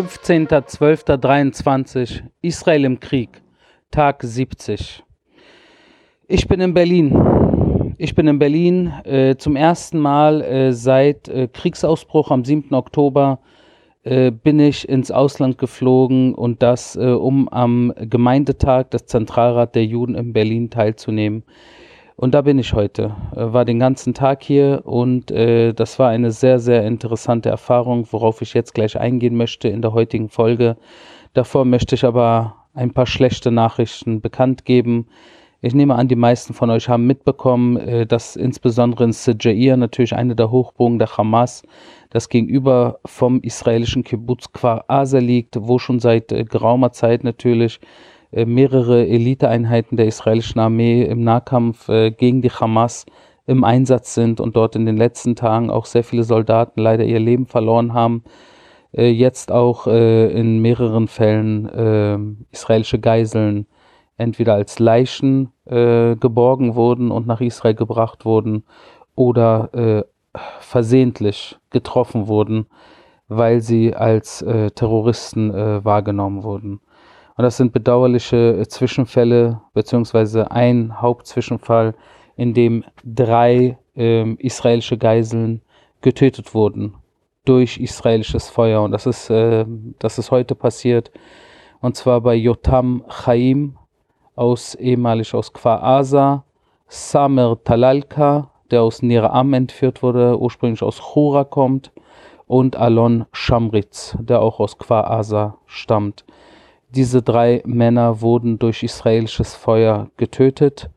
15.12.23 Israel im Krieg, Tag 70. Ich bin in Berlin. Ich bin in Berlin äh, zum ersten Mal äh, seit äh, Kriegsausbruch am 7. Oktober äh, bin ich ins Ausland geflogen und das, äh, um am Gemeindetag des Zentralrat der Juden in Berlin teilzunehmen. Und da bin ich heute, äh, war den ganzen Tag hier und äh, das war eine sehr, sehr interessante Erfahrung, worauf ich jetzt gleich eingehen möchte in der heutigen Folge. Davor möchte ich aber ein paar schlechte Nachrichten bekannt geben. Ich nehme an, die meisten von euch haben mitbekommen, äh, dass insbesondere in Sejair natürlich eine der Hochburgen der Hamas, das gegenüber vom israelischen Kibbutz Kfar Asa liegt, wo schon seit äh, geraumer Zeit natürlich mehrere Eliteeinheiten der israelischen Armee im Nahkampf äh, gegen die Hamas im Einsatz sind und dort in den letzten Tagen auch sehr viele Soldaten leider ihr Leben verloren haben. Äh, jetzt auch in mehreren Fällen israelische Geiseln entweder als Leichen geborgen wurden und nach Israel gebracht wurden oder versehentlich getroffen wurden, weil sie als Terroristen wahrgenommen wurden. Und das sind bedauerliche äh, Zwischenfälle, beziehungsweise ein Hauptzwischenfall, in dem drei äh, israelische Geiseln getötet wurden durch israelisches Feuer. Und das ist, äh, das ist heute passiert. Und zwar bei Yotam Chaim aus ehemalig aus Kfar Asa, Samer Talalka, der aus Niraam entführt wurde, ursprünglich aus Chura kommt, und Alon Shamritz, der auch aus Kfar Asa stammt. Diese drei Männer wurden durch israelisches Feuer getötet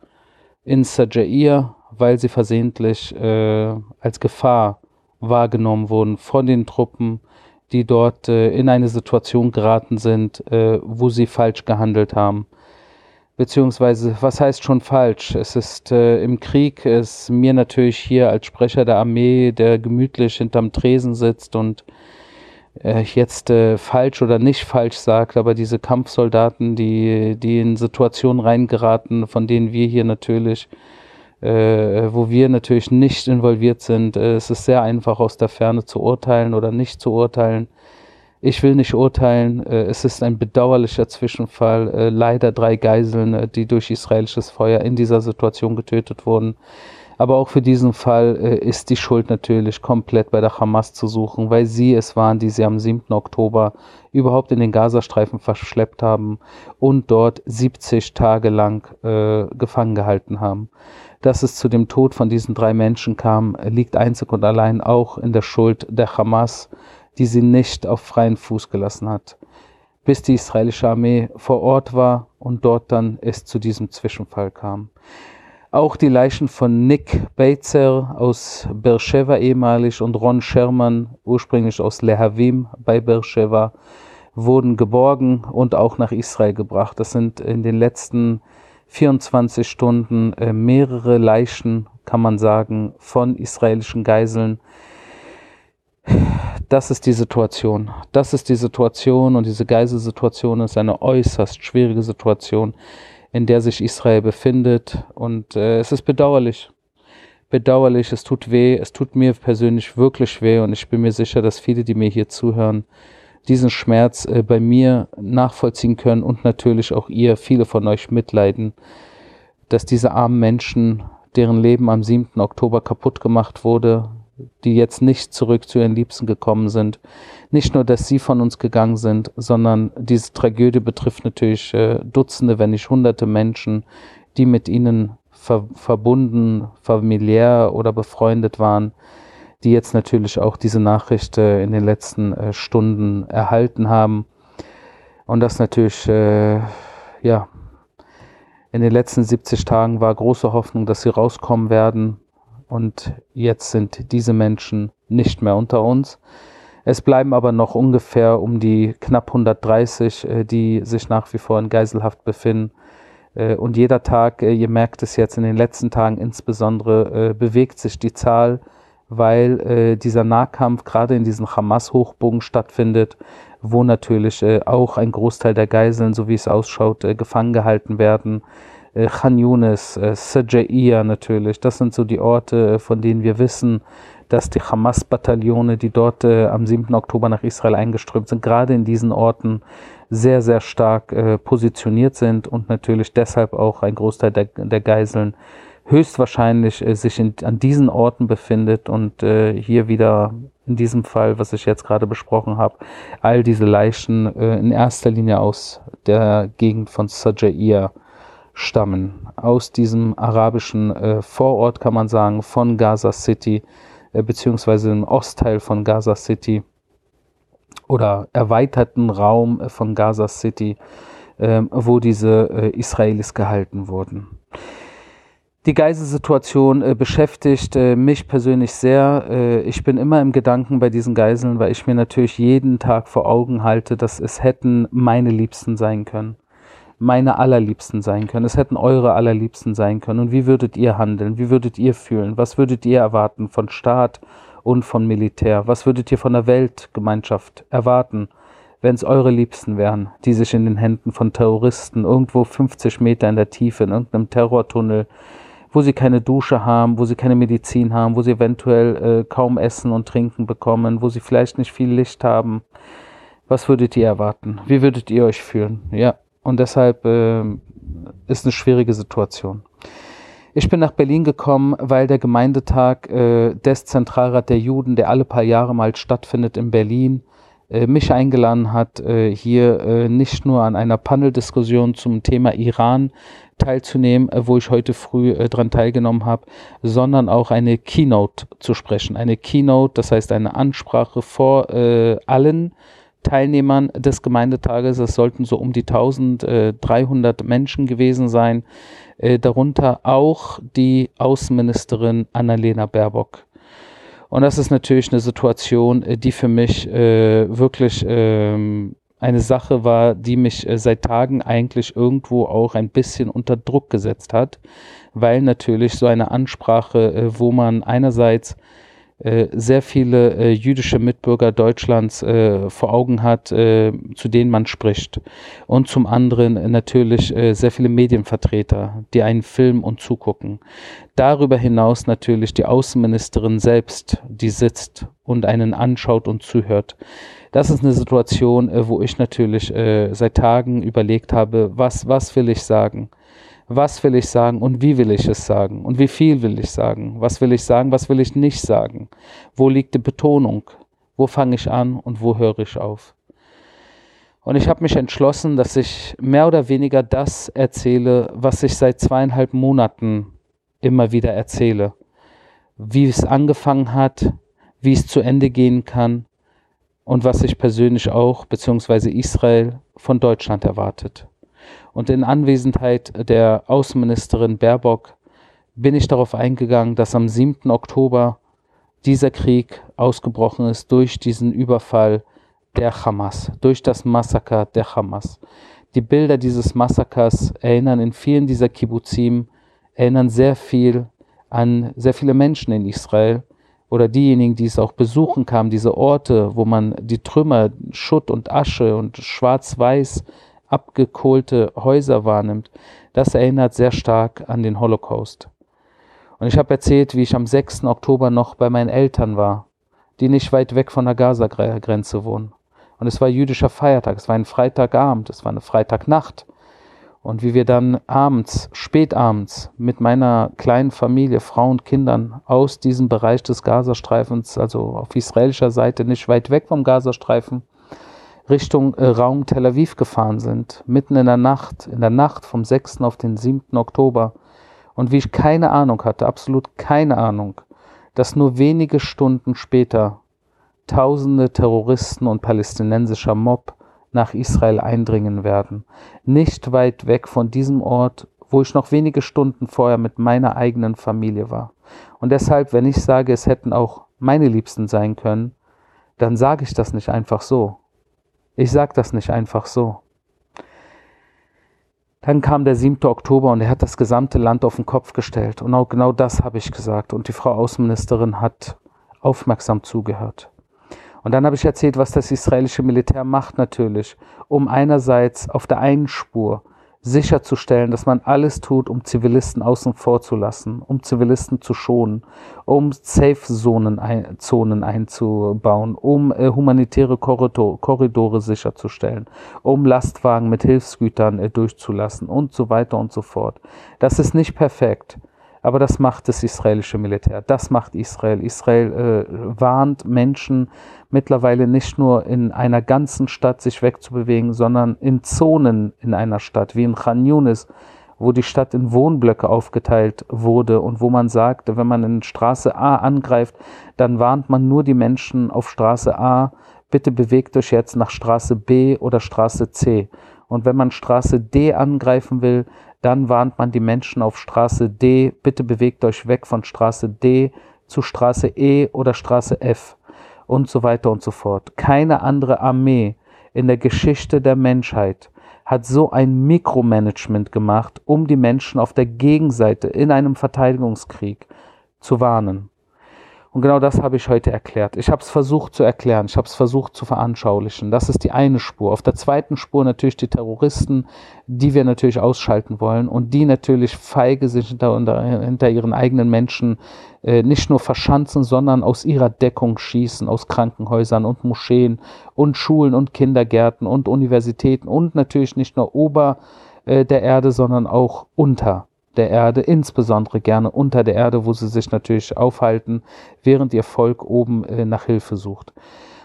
in Sajair, weil sie versehentlich äh, als Gefahr wahrgenommen wurden von den Truppen, die dort äh, in eine Situation geraten sind, äh, wo sie falsch gehandelt haben. Beziehungsweise, was heißt schon falsch? Es ist äh, im Krieg, ist mir natürlich hier als Sprecher der Armee, der gemütlich hinterm Tresen sitzt und jetzt äh, falsch oder nicht falsch sagt, aber diese Kampfsoldaten, die, die in Situationen reingeraten, von denen wir hier natürlich, äh, wo wir natürlich nicht involviert sind, äh, es ist sehr einfach aus der Ferne zu urteilen oder nicht zu urteilen. Ich will nicht urteilen, äh, es ist ein bedauerlicher Zwischenfall, äh, leider drei Geiseln, die durch israelisches Feuer in dieser Situation getötet wurden. Aber auch für diesen Fall äh, ist die Schuld natürlich komplett bei der Hamas zu suchen, weil sie es waren, die sie am 7. Oktober überhaupt in den Gazastreifen verschleppt haben und dort 70 Tage lang äh, gefangen gehalten haben. Dass es zu dem Tod von diesen drei Menschen kam, liegt einzig und allein auch in der Schuld der Hamas, die sie nicht auf freien Fuß gelassen hat, bis die israelische Armee vor Ort war und dort dann es zu diesem Zwischenfall kam. Auch die Leichen von Nick Beitzer aus Beersheba ehemalig und Ron Sherman, ursprünglich aus Lehavim bei Beersheba, wurden geborgen und auch nach Israel gebracht. Das sind in den letzten 24 Stunden äh, mehrere Leichen, kann man sagen, von israelischen Geiseln. Das ist die Situation. Das ist die Situation und diese Geiselsituation ist eine äußerst schwierige Situation in der sich Israel befindet. Und äh, es ist bedauerlich. Bedauerlich, es tut weh, es tut mir persönlich wirklich weh und ich bin mir sicher, dass viele, die mir hier zuhören, diesen Schmerz äh, bei mir nachvollziehen können und natürlich auch ihr, viele von euch mitleiden, dass diese armen Menschen, deren Leben am 7. Oktober kaputt gemacht wurde, die jetzt nicht zurück zu ihren Liebsten gekommen sind. Nicht nur, dass sie von uns gegangen sind, sondern diese Tragödie betrifft natürlich äh, Dutzende, wenn nicht Hunderte Menschen, die mit ihnen ver verbunden, familiär oder befreundet waren, die jetzt natürlich auch diese Nachricht äh, in den letzten äh, Stunden erhalten haben. Und das natürlich, äh, ja, in den letzten 70 Tagen war große Hoffnung, dass sie rauskommen werden und jetzt sind diese Menschen nicht mehr unter uns. Es bleiben aber noch ungefähr um die knapp 130, äh, die sich nach wie vor in Geiselhaft befinden. Äh, und jeder Tag, äh, ihr merkt es jetzt in den letzten Tagen insbesondere, bewegt sich die Zahl, weil dieser Nahkampf gerade in diesen Hamas-Hochbogen stattfindet, wo natürlich auch ein Großteil der Geiseln, so wie es ausschaut, gefangen gehalten werden äh, Khan Yunis, äh, Sajaiya natürlich. Das sind so die Orte, äh, von denen wir wissen, dass die Hamas-Bataillone, die dort äh, am 7. Oktober nach Israel eingeströmt sind, gerade in diesen Orten sehr, sehr stark äh, positioniert sind und natürlich deshalb auch ein Großteil der, der Geiseln höchstwahrscheinlich äh, sich in, an diesen Orten befindet und äh, hier wieder in diesem Fall, was ich jetzt gerade besprochen habe, all diese Leichen äh, in erster Linie aus der Gegend von Sajair stammen, aus diesem arabischen äh, Vorort kann man sagen, von Gaza City, äh, beziehungsweise im Ostteil von Gaza City oder erweiterten Raum äh, von Gaza City, äh, wo diese äh, Israelis gehalten wurden. Die Geiselsituation äh, beschäftigt äh, mich persönlich sehr. Ich bin immer im Gedanken bei diesen Geiseln, weil ich mir natürlich jeden Tag vor Augen halte, dass es hätten meine Liebsten sein können. Meine allerliebsten sein können. Es hätten eure allerliebsten sein können. Und wie würdet ihr handeln? Wie würdet ihr fühlen? Was würdet ihr erwarten von Staat und von Militär? Was würdet ihr von der Weltgemeinschaft erwarten? wenn es eure Liebsten wären, die sich in den Händen von Terroristen irgendwo 50 Meter in der Tiefe in irgendeinem Terrortunnel wo sie keine Dusche haben, wo sie keine Medizin haben, wo sie eventuell äh, kaum Essen und Trinken bekommen, wo sie vielleicht nicht viel Licht haben. Was würdet ihr erwarten? Wie würdet ihr euch fühlen? Ja, und deshalb äh, ist eine schwierige Situation. Ich bin nach Berlin gekommen, weil der Gemeindetag äh, des Zentralrat der Juden, der alle paar Jahre mal stattfindet in Berlin, äh, mich eingeladen hat, äh, hier äh, nicht nur an einer Paneldiskussion zum Thema Iran teilzunehmen, äh, wo ich heute früh äh, dran teilgenommen habe, sondern auch eine Keynote zu sprechen. Eine Keynote, das heißt eine Ansprache vor äh, allen Teilnehmern des Gemeindetages. Es sollten so um die 1300 Menschen gewesen sein, äh, darunter auch die Außenministerin Annalena Baerbock. Und das ist natürlich eine Situation, äh, die für mich äh, wirklich ähm, eine Sache war, die mich seit Tagen eigentlich irgendwo auch ein bisschen unter Druck gesetzt hat, weil natürlich so eine Ansprache, wo man einerseits sehr viele äh, jüdische Mitbürger Deutschlands äh, vor Augen hat, äh, zu denen man spricht. Und zum anderen natürlich sehr viele Medienvertreter, die einen filmen und zugucken. Darüber hinaus natürlich die Außenministerin selbst, die sitzt und einen anschaut und zuhört. Das ist eine Situation, äh, wo ich natürlich äh, seit Tagen überlegt habe, was, was will ich sagen? Was will ich sagen und wie will ich es sagen? Und wie viel will ich sagen? Was will ich sagen? Was will ich nicht sagen? Wo liegt die Betonung? Wo fange ich an und wo höre ich auf? Und ich habe mich entschlossen, dass ich mehr oder weniger das erzähle, was ich seit zweieinhalb Monaten immer wieder erzähle. Wie es angefangen hat, wie es zu Ende gehen kann und was sich persönlich auch beziehungsweise Israel von Deutschland erwartet. Und in Anwesenheit der Außenministerin Baerbock bin ich darauf eingegangen, dass am 7. Oktober dieser Krieg ausgebrochen ist durch diesen Überfall der Hamas, durch das Massaker der Hamas. Die Bilder dieses Massakers erinnern in vielen dieser Kibbuzim, erinnern sehr viel an sehr viele Menschen in Israel, oder diejenigen, die es auch besuchen kamen, diese Orte, wo man die Trümmer, Schutt und Asche und schwarz-weiß abgekohlte Häuser wahrnimmt, das erinnert sehr stark an den Holocaust. Und ich habe erzählt, wie ich am 6. Oktober noch bei meinen Eltern war, die nicht weit weg von der Gaza-Grenze wohnen. Und es war jüdischer Feiertag, es war ein Freitagabend, es war eine Freitagnacht. Und wie wir dann abends, spätabends mit meiner kleinen Familie, Frau und Kindern aus diesem Bereich des Gazastreifens, also auf israelischer Seite nicht weit weg vom Gazastreifen, Richtung äh, Raum Tel Aviv gefahren sind, mitten in der Nacht, in der Nacht vom 6. auf den 7. Oktober. Und wie ich keine Ahnung hatte, absolut keine Ahnung, dass nur wenige Stunden später tausende Terroristen und palästinensischer Mob nach Israel eindringen werden. Nicht weit weg von diesem Ort, wo ich noch wenige Stunden vorher mit meiner eigenen Familie war. Und deshalb, wenn ich sage, es hätten auch meine Liebsten sein können, dann sage ich das nicht einfach so. Ich sage das nicht einfach so. Dann kam der 7. Oktober und er hat das gesamte Land auf den Kopf gestellt. Und auch genau das habe ich gesagt. Und die Frau Außenministerin hat aufmerksam zugehört. Und dann habe ich erzählt, was das israelische Militär macht natürlich, um einerseits auf der einen Spur sicherzustellen, dass man alles tut, um Zivilisten außen vor zu lassen, um Zivilisten zu schonen, um Safe-Zonen ein, Zonen einzubauen, um äh, humanitäre Korridor, Korridore sicherzustellen, um Lastwagen mit Hilfsgütern äh, durchzulassen und so weiter und so fort. Das ist nicht perfekt. Aber das macht das israelische Militär. Das macht Israel. Israel äh, warnt Menschen mittlerweile nicht nur in einer ganzen Stadt sich wegzubewegen, sondern in Zonen in einer Stadt, wie in Khan Yunis, wo die Stadt in Wohnblöcke aufgeteilt wurde und wo man sagt, wenn man in Straße A angreift, dann warnt man nur die Menschen auf Straße A, bitte bewegt euch jetzt nach Straße B oder Straße C. Und wenn man Straße D angreifen will, dann warnt man die Menschen auf Straße D, bitte bewegt euch weg von Straße D zu Straße E oder Straße F und so weiter und so fort. Keine andere Armee in der Geschichte der Menschheit hat so ein Mikromanagement gemacht, um die Menschen auf der Gegenseite in einem Verteidigungskrieg zu warnen. Und genau das habe ich heute erklärt. Ich habe es versucht zu erklären, ich habe es versucht zu veranschaulichen. Das ist die eine Spur. Auf der zweiten Spur natürlich die Terroristen, die wir natürlich ausschalten wollen und die natürlich feige sich hinter, hinter ihren eigenen Menschen äh, nicht nur verschanzen, sondern aus ihrer Deckung schießen, aus Krankenhäusern und Moscheen und Schulen und Kindergärten und Universitäten und natürlich nicht nur ober äh, der Erde, sondern auch unter der Erde, insbesondere gerne unter der Erde, wo sie sich natürlich aufhalten, während ihr Volk oben äh, nach Hilfe sucht.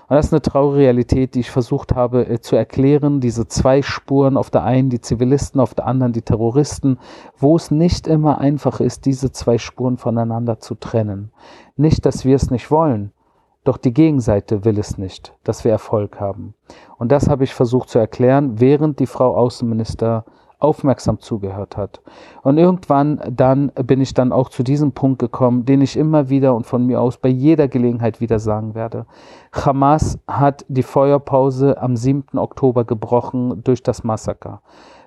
Und das ist eine traurige Realität, die ich versucht habe äh, zu erklären. Diese zwei Spuren, auf der einen die Zivilisten, auf der anderen die Terroristen, wo es nicht immer einfach ist, diese zwei Spuren voneinander zu trennen. Nicht, dass wir es nicht wollen, doch die Gegenseite will es nicht, dass wir Erfolg haben. Und das habe ich versucht zu erklären, während die Frau Außenminister aufmerksam zugehört hat. Und irgendwann dann bin ich dann auch zu diesem Punkt gekommen, den ich immer wieder und von mir aus bei jeder Gelegenheit wieder sagen werde. Hamas hat die Feuerpause am 7. Oktober gebrochen durch das Massaker.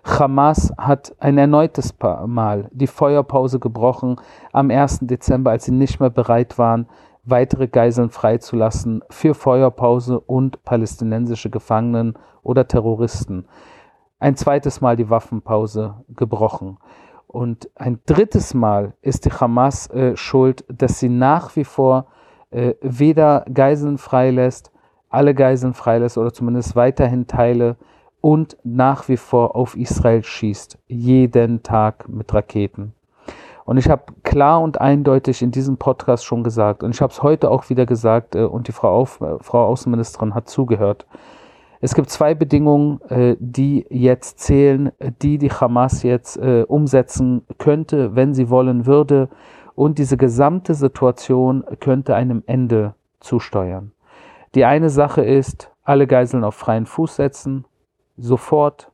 Hamas hat ein erneutes Mal die Feuerpause gebrochen am 1. Dezember, als sie nicht mehr bereit waren, weitere Geiseln freizulassen für Feuerpause und palästinensische Gefangenen oder Terroristen ein zweites Mal die Waffenpause gebrochen. Und ein drittes Mal ist die Hamas äh, schuld, dass sie nach wie vor äh, weder Geiseln freilässt, alle Geiseln freilässt oder zumindest weiterhin Teile und nach wie vor auf Israel schießt, jeden Tag mit Raketen. Und ich habe klar und eindeutig in diesem Podcast schon gesagt, und ich habe es heute auch wieder gesagt, äh, und die Frau, Auf, Frau Außenministerin hat zugehört, es gibt zwei Bedingungen, äh, die jetzt zählen, die die Hamas jetzt äh, umsetzen könnte, wenn sie wollen würde. Und diese gesamte Situation könnte einem Ende zusteuern. Die eine Sache ist, alle Geiseln auf freien Fuß setzen, sofort.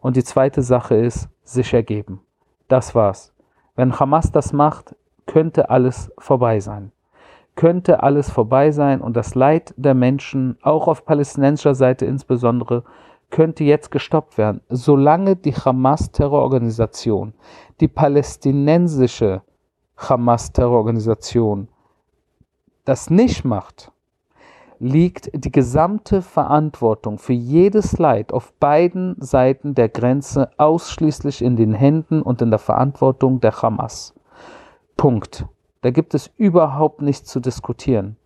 Und die zweite Sache ist, sich ergeben. Das war's. Wenn Hamas das macht, könnte alles vorbei sein könnte alles vorbei sein und das Leid der Menschen, auch auf palästinensischer Seite insbesondere, könnte jetzt gestoppt werden. Solange die Hamas-Terrororganisation, die palästinensische Hamas-Terrororganisation das nicht macht, liegt die gesamte Verantwortung für jedes Leid auf beiden Seiten der Grenze ausschließlich in den Händen und in der Verantwortung der Hamas. Punkt. Da gibt es überhaupt nichts zu diskutieren.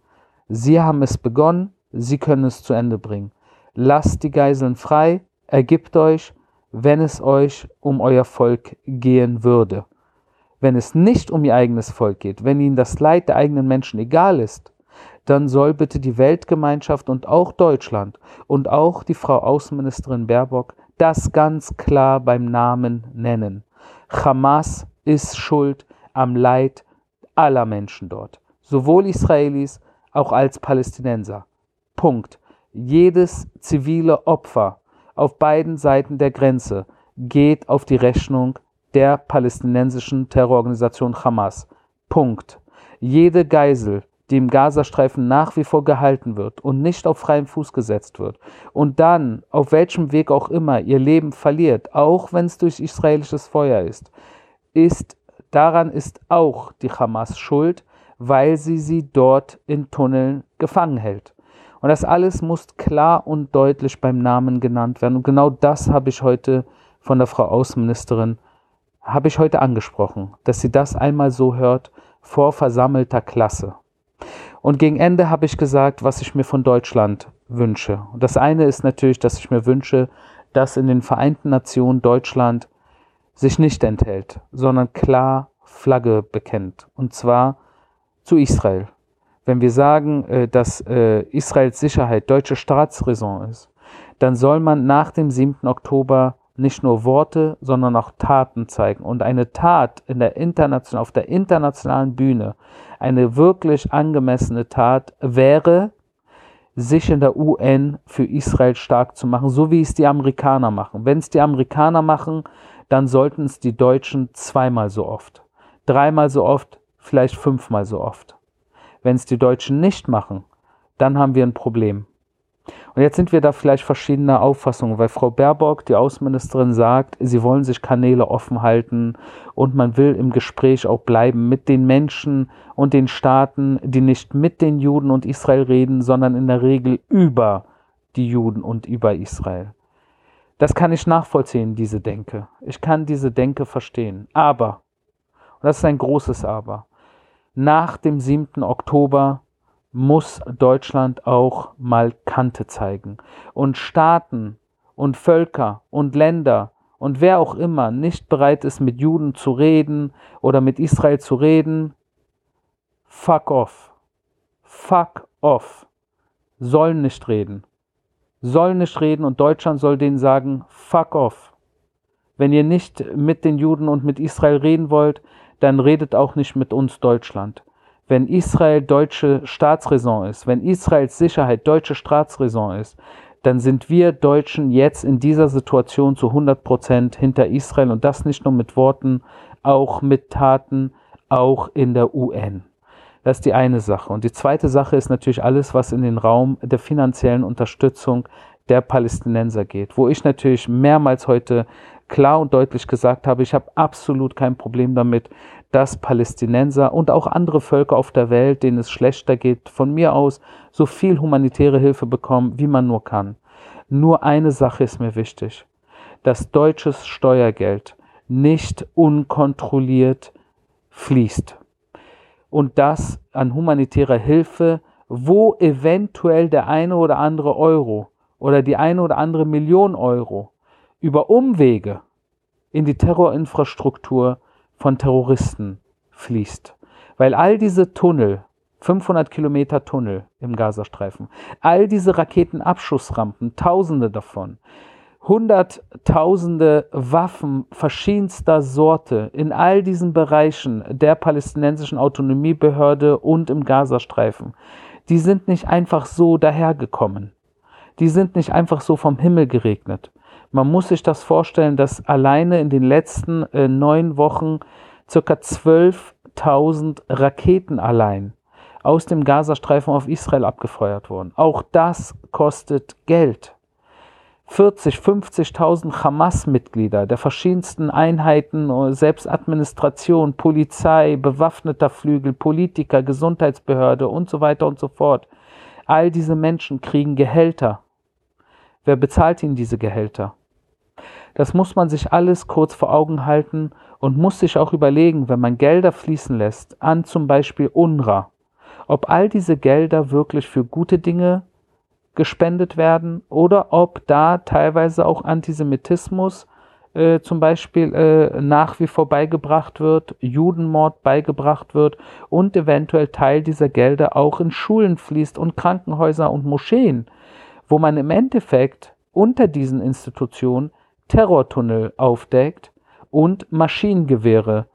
Sie haben es begonnen, Sie können es zu Ende bringen. Lasst die Geiseln frei, ergibt euch, wenn es euch um euer Volk gehen würde. Wenn es nicht um ihr eigenes Volk geht, wenn ihnen das Leid der eigenen Menschen egal ist, dann soll bitte die Weltgemeinschaft und auch Deutschland und auch die Frau Außenministerin Baerbock das ganz klar beim Namen nennen. Hamas ist schuld am Leid aller Menschen dort, sowohl Israelis auch als Palästinenser. Punkt. Jedes zivile Opfer auf beiden Seiten der Grenze geht auf die Rechnung der palästinensischen Terrororganisation Hamas. Punkt. Jede Geisel, die im Gazastreifen nach wie vor gehalten wird und nicht auf freiem Fuß gesetzt wird und dann, auf welchem Weg auch immer, ihr Leben verliert, auch wenn es durch israelisches Feuer ist, ist Daran ist auch die Hamas schuld, weil sie sie dort in Tunneln gefangen hält. Und das alles muss klar und deutlich beim Namen genannt werden. Und genau das habe ich heute von der Frau Außenministerin habe ich heute angesprochen, dass sie das einmal so hört vor versammelter Klasse. Und gegen Ende habe ich gesagt, was ich mir von Deutschland wünsche. Und das eine ist natürlich, dass ich mir wünsche, dass in den Vereinten Nationen Deutschland sich nicht enthält, sondern klar Flagge bekennt. Und zwar zu Israel. Wenn wir sagen, äh, dass äh, Israels Sicherheit deutsche Staatsräson ist, dann soll man nach dem 7. Oktober nicht nur Worte, sondern auch Taten zeigen. Und eine Tat in der internationalen, auf der internationalen Bühne, eine wirklich angemessene Tat wäre, sich in der UN für Israel stark zu machen, so wie es die Amerikaner machen. Wenn es die Amerikaner machen, dann sollten es die Deutschen zweimal so oft, dreimal so oft, vielleicht fünfmal so oft. Wenn es die Deutschen nicht machen, dann haben wir ein Problem. Und jetzt sind wir da vielleicht verschiedener Auffassungen, weil Frau Baerbock, die Außenministerin, sagt, sie wollen sich Kanäle offen halten und man will im Gespräch auch bleiben mit den Menschen und den Staaten, die nicht mit den Juden und Israel reden, sondern in der Regel über die Juden und über Israel. Das kann ich nachvollziehen, diese Denke. Ich kann diese Denke verstehen. Aber, und das ist ein großes Aber, nach dem 7. Oktober muss Deutschland auch mal Kante zeigen. Und Staaten und Völker und Länder und wer auch immer nicht bereit ist, mit Juden zu reden oder mit Israel zu reden, fuck off. Fuck off. Sollen nicht reden. Sollen nicht reden und Deutschland soll denen sagen, fuck off. Wenn ihr nicht mit den Juden und mit Israel reden wollt, dann redet auch nicht mit uns Deutschland wenn Israel deutsche Staatsräson ist, wenn Israels Sicherheit deutsche Staatsräson ist, dann sind wir Deutschen jetzt in dieser Situation zu 100 Prozent hinter Israel und das nicht nur mit Worten, auch mit Taten, auch in der UN. Das ist die eine Sache. Und die zweite Sache ist natürlich alles, was in den Raum der finanziellen Unterstützung der Palästinenser geht, wo ich natürlich mehrmals heute klar und deutlich gesagt habe, ich habe absolut kein Problem damit, dass Palästinenser und auch andere Völker auf der Welt, denen es schlechter geht, von mir aus so viel humanitäre Hilfe bekommen, wie man nur kann. Nur eine Sache ist mir wichtig, dass deutsches Steuergeld nicht unkontrolliert fließt. Und das an humanitärer Hilfe, wo eventuell der eine oder andere Euro oder die eine oder andere Million Euro über Umwege in die Terrorinfrastruktur von Terroristen fließt. Weil all diese Tunnel, 500 Kilometer Tunnel im Gazastreifen, all diese Raketenabschussrampen, tausende davon, Hunderttausende Waffen verschiedenster Sorte in all diesen Bereichen der palästinensischen Autonomiebehörde und im Gazastreifen, die sind nicht einfach so dahergekommen. Die sind nicht einfach so vom Himmel geregnet. Man muss sich das vorstellen, dass alleine in den letzten äh, neun Wochen circa 12.000 Raketen allein aus dem Gazastreifen auf Israel abgefeuert wurden. Auch das kostet Geld. 40, 50.000 Hamas-Mitglieder der verschiedensten Einheiten, äh, Selbstadministration, Polizei, bewaffneter Flügel, Politiker, Gesundheitsbehörde und so weiter und so fort. All diese Menschen kriegen Gehälter. Wer bezahlt ihnen diese Gehälter? Das muss man sich alles kurz vor Augen halten und muss sich auch überlegen, wenn man Gelder fließen lässt, an zum Beispiel UNRWA, ob all diese Gelder wirklich für gute Dinge gespendet werden oder ob da teilweise auch Antisemitismus äh, zum Beispiel äh, nach wie vor beigebracht wird, Judenmord beigebracht wird und eventuell Teil dieser Gelder auch in Schulen fließt und Krankenhäuser und Moscheen, wo man im Endeffekt unter diesen Institutionen Terrortunnel aufdeckt und Maschinengewehre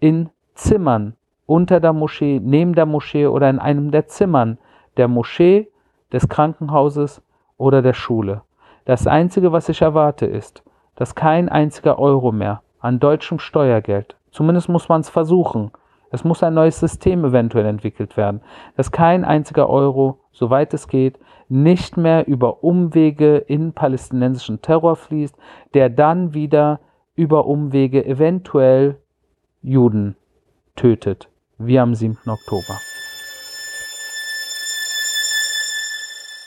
in Zimmern unter der Moschee, neben der Moschee oder in einem der Zimmern der Moschee, des Krankenhauses oder der Schule. Das Einzige, was ich erwarte, ist, dass kein einziger Euro mehr an deutschem Steuergeld, zumindest muss man es versuchen, es muss ein neues System eventuell entwickelt werden, dass kein einziger Euro, soweit es geht, nicht mehr über Umwege in palästinensischen Terror fließt, der dann wieder über Umwege eventuell Juden tötet, wie am 7. Oktober.